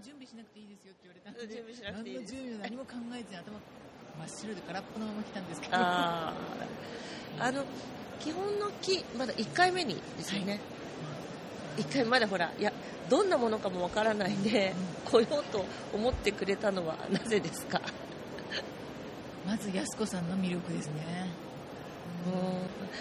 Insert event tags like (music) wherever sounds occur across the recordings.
準備しなくていいですよって言われたんで準備しなくていい何の準備も何も考えずに頭真っ白で空っぽのまま来たんですけど。あー。あの基本の木まだ1回目にですよね、1回まだほらいやどんなものかもわからないんで、来ようと思ってくれたのはなぜですか、まず安子さんの魅力ですね。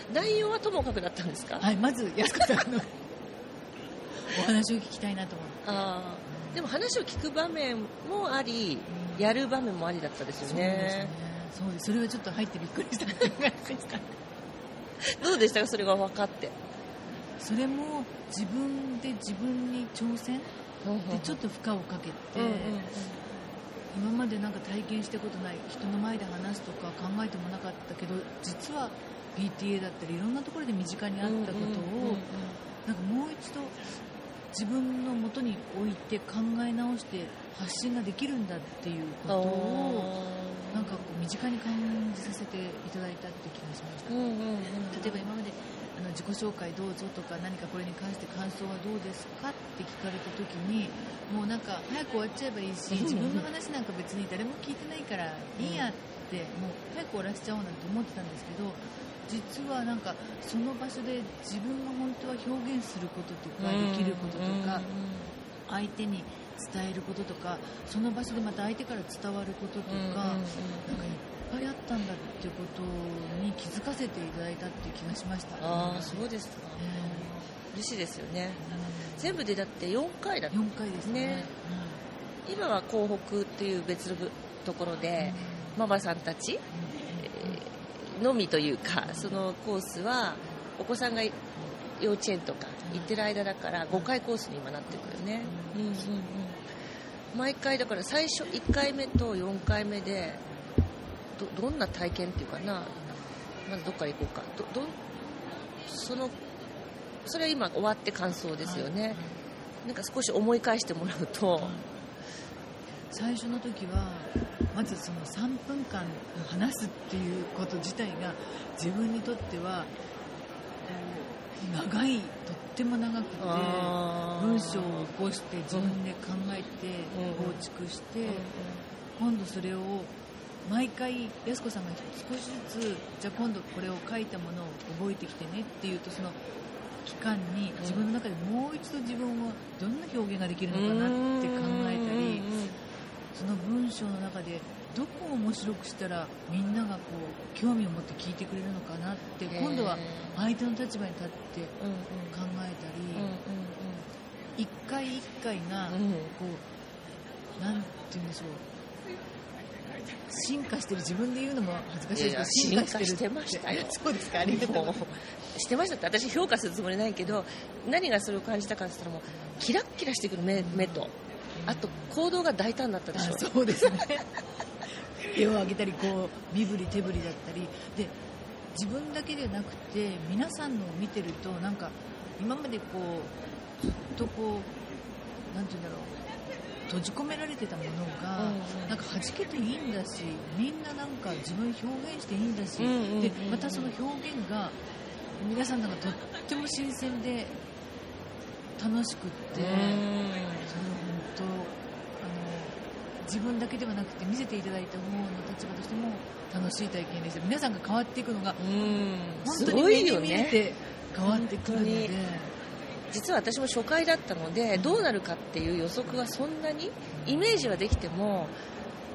うん。内容はともかくだったんですか、はいまず安子さんの (laughs) お話を聞きたいなと思って。あーでも話を聞く場面もあり、やる場面もありだったですよそうですね。ねそうです。それはちょっと入ってびっくりした。(laughs) どうでしたか？それが分かって。それも自分で自分に挑戦？でちょっと負荷をかけて、うんうんうん。今までなんか体験したことない人の前で話すとか考えてもなかったけど実は PTA だったりいろんなところで身近にあったことを、なんかもう一度自分のもとに置いて考え直して発信ができるんだっていうことをなんかこう身近に感じさせていただいたって気がしました、うんうんうん例えば今まであの自己紹介どうぞとか何かこれに関して感想はどうですかって聞かれた時にもうなんか早く終わっちゃえばいいし自分の話なんか別に誰も聞いてないからいいやってもう早く終わらせちゃおうなんて思ってたんですけど実はなんかその場所で自分が本当は表現することとかできることとか相手に伝えることとかその場所でまた相手から伝わることとか、うんうんうんなんかいっぱいあったんだっていうことに気づかせていただいたっていう気がしました。ああそうですか。え嬉しいですよね。ー全部でだって4回だった。4回ですね。ね。今は港北っていう別の部ところでママさんたちえーのみというかそのコースはお子さんが幼稚園とか行ってる間だから5回コースに今なってるよね、うんうんうん、毎回だから最初1回目と4回目でどどんな体験っていうかなまずどっから行こうか。どどそのそれは今終わって感想ですよね、なんか少し思い返してもらうと、最初の時はまずその3分間話すっていうこと自体が自分にとってはこう長いとっても長くて文章を起こして自分で考えてうん構築して今度それを毎回安子さんが少しずつじゃあ今度これを書いたものを覚えてきてねっていうとその期間に自分の中でもう一度自分はどんな表現ができるのかなって考その文章の中でどこを面白くしたらみんながこう興味を持って聞いてくれるのかなって今度は相手の立場に立って考えたり一回一回がこうなんて言うんでしょう。進化してる自分で言うのも恥ずかしいですけど進化してましたよ。そうですかありがとう。してましたって私評価するつもりないけど何がそれを感じたかって言ったらもうキラッキラしてくる目目とあと行動が大胆だったでしょ。あそうですね。(laughs) 手を挙げたりこう身振り手振りだったり。で自分だけでなくて皆さんのを見てるとなんか今までこうずっとこうなんて言うんだろう。閉じ込められてたものが、なんか弾けていいんだしみんななんか自分表現していいんだし、うんうんうんうん。でまたその表現が皆さんなんかとっても新鮮で楽しくって。本当あの自分だけではなくて見せていただいた方の立場としても楽しい体験でした。皆さんが変わっていくのがうん。本す当に目にごいよね。見えて変わってくるので。本実は私も初回だったのでどうなるかっていう予測はそんなにイメージはできても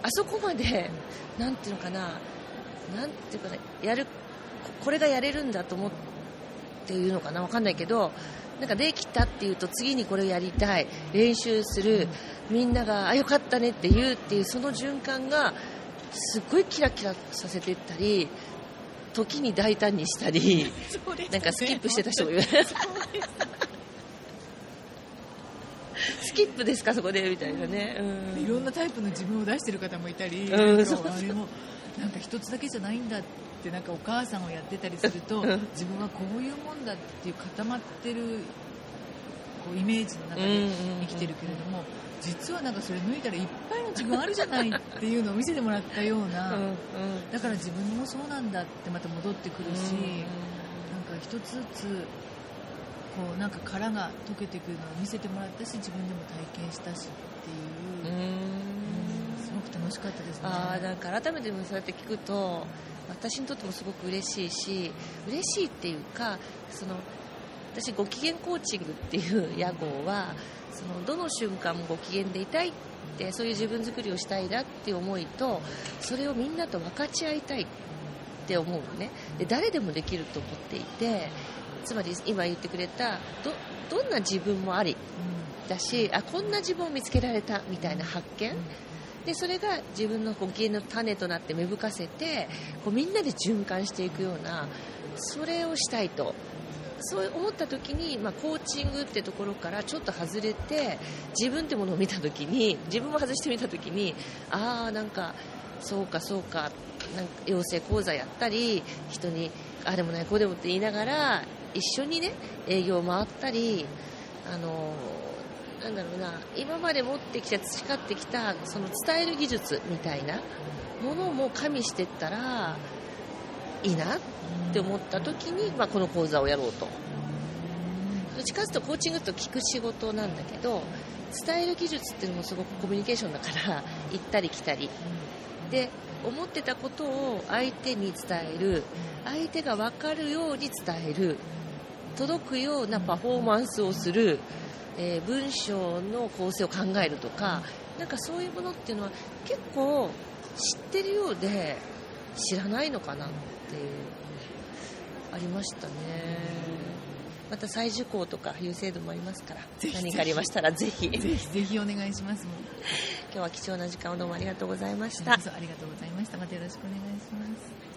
あそこまでなんていうのかななんていうかなやるここれがやれるんだと思っていうのかなわかんないけどなんかできたっていうと次にこれをやりたい練習するみんながあよかったねって言うっていうその循環がすっごいキラキラさせていったり時に大胆にしたりね。なんかスキップしてた人もいる。スキップですかそこでみたいなね、うん。いろんなタイプの自分を出してる方もいたり、うそうあれもなんか一つだけじゃないんだってなんかお母さんをやってたりするとうん。自分はこういうもんだっていう固まってるこうイメージの中で生きてるけれども、実はなんかそれ脱いだらいっぱいの自分あるじゃないっていうのを見せてもらったような、だから自分もそうなんだってまた戻ってくるし、うんなんか一つずつこうなんか殻が溶けていくのを見せてもらったし自分でも体験したしっていう楽しかったですね。あなんか改めてそうやって聞くと私にとってもすごく嬉しいし嬉しいっていうかその私ご機嫌コーチングっていう屋号はそのどの瞬間もご機嫌でいたいってそういう自分作りをしたいなっていう思いとそれをみんなと分かち合いたいって思うのね。で誰でもできると思っていてつまり今言ってくれたどどんな自分もありだしあこんな自分を見つけられたみたいな発見でそれが自分のご機嫌の種となって芽吹かせてこうみんなで循環していくようなそれをしたいと。そう思った時に、まあ、コーチングってところからちょっと外れて自分ってものを見た時に自分も外してみた時にああなんかそうかそうかなんか養成講座やったり人にあでもないこうでもって言いながら一緒にね営業回ったりあのなんだろうな今まで持ってきた培ってきたその伝える技術みたいなものも加味していったらいいなって思った時に、まあ、この講座をやろうと。どっちかというとコーチングと聞く仕事なんだけど伝える技術っていうのもすごくコミュニケーションだから行ったり来たり。で思ってたことを相手に伝える。相手が分かるように伝える。届くようなパフォーマンスをする、えー文章の構成を考えるとかなんかそういうものっていうのは結構知ってるようで知らないのかなっていうありましたね。また再受講とかいう制度もありますから何かありましたらぜひ。今 (laughs) ぜひぜひお願いします。もう日は貴重な時間をどうもありがとうございました。ありがとうございました。またよろしくお願いします